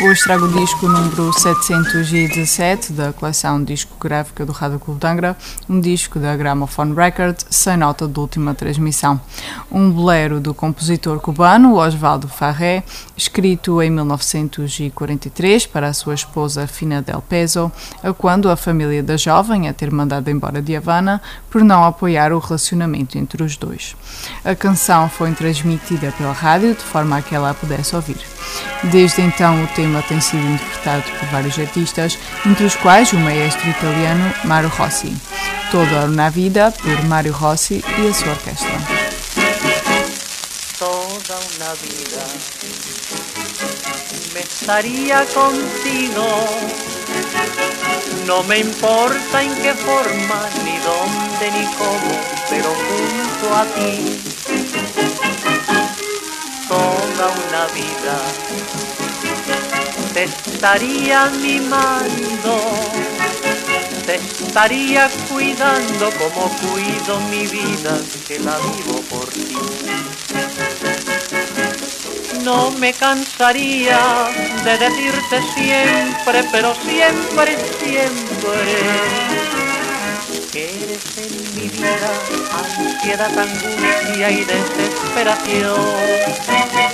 Hoje trago o disco número 717 da coleção discográfica do Rádio Clube de Angra, um disco da Gramophone Record, sem nota de última transmissão. Um bolero do compositor cubano Osvaldo Farré, escrito em 1943 para a sua esposa Fina del Peso, a quando a família da jovem a ter mandado embora de Havana por não apoiar o relacionamento entre os dois. A canção foi transmitida pela rádio de forma a que ela a pudesse ouvir. Desde então, o tema tem sido interpretado por vários artistas, entre os quais o maestro italiano Mario Rossi. Toda una vida por Mario Rossi e a sua orquestra. Toda una vida me estaría contigo. No me importa en qué forma, ni dónde, ni cómo, pero junto a ti toda una vida te estaría mimando, te estaría cuidando como cuido mi vida, que la vivo por ti. No me cansaría de decirte siempre, pero siempre, siempre, que eres en mi vida ansiedad, angustia y desesperación.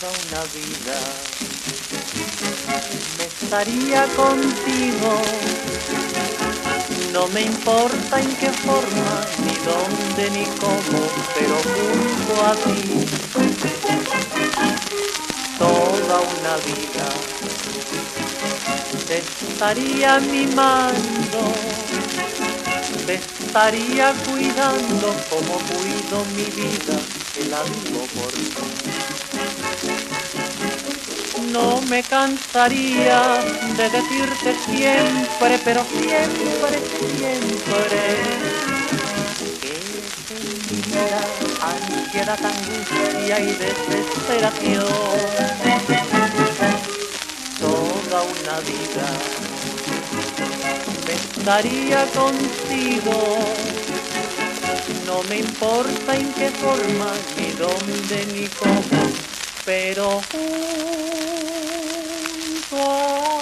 Toda una vida me estaría contigo. No me importa en qué forma, ni dónde, ni cómo, pero junto a ti. Toda una vida te estaría mimando, te estaría cuidando como cuido mi vida, que la por ti. No me cansaría de decirte siempre, pero siempre, siempre, que en mi vida ansiedad, angustia y desesperación. Toda una vida me estaría contigo. No me importa en qué forma, ni dónde, ni cómo, pero junto a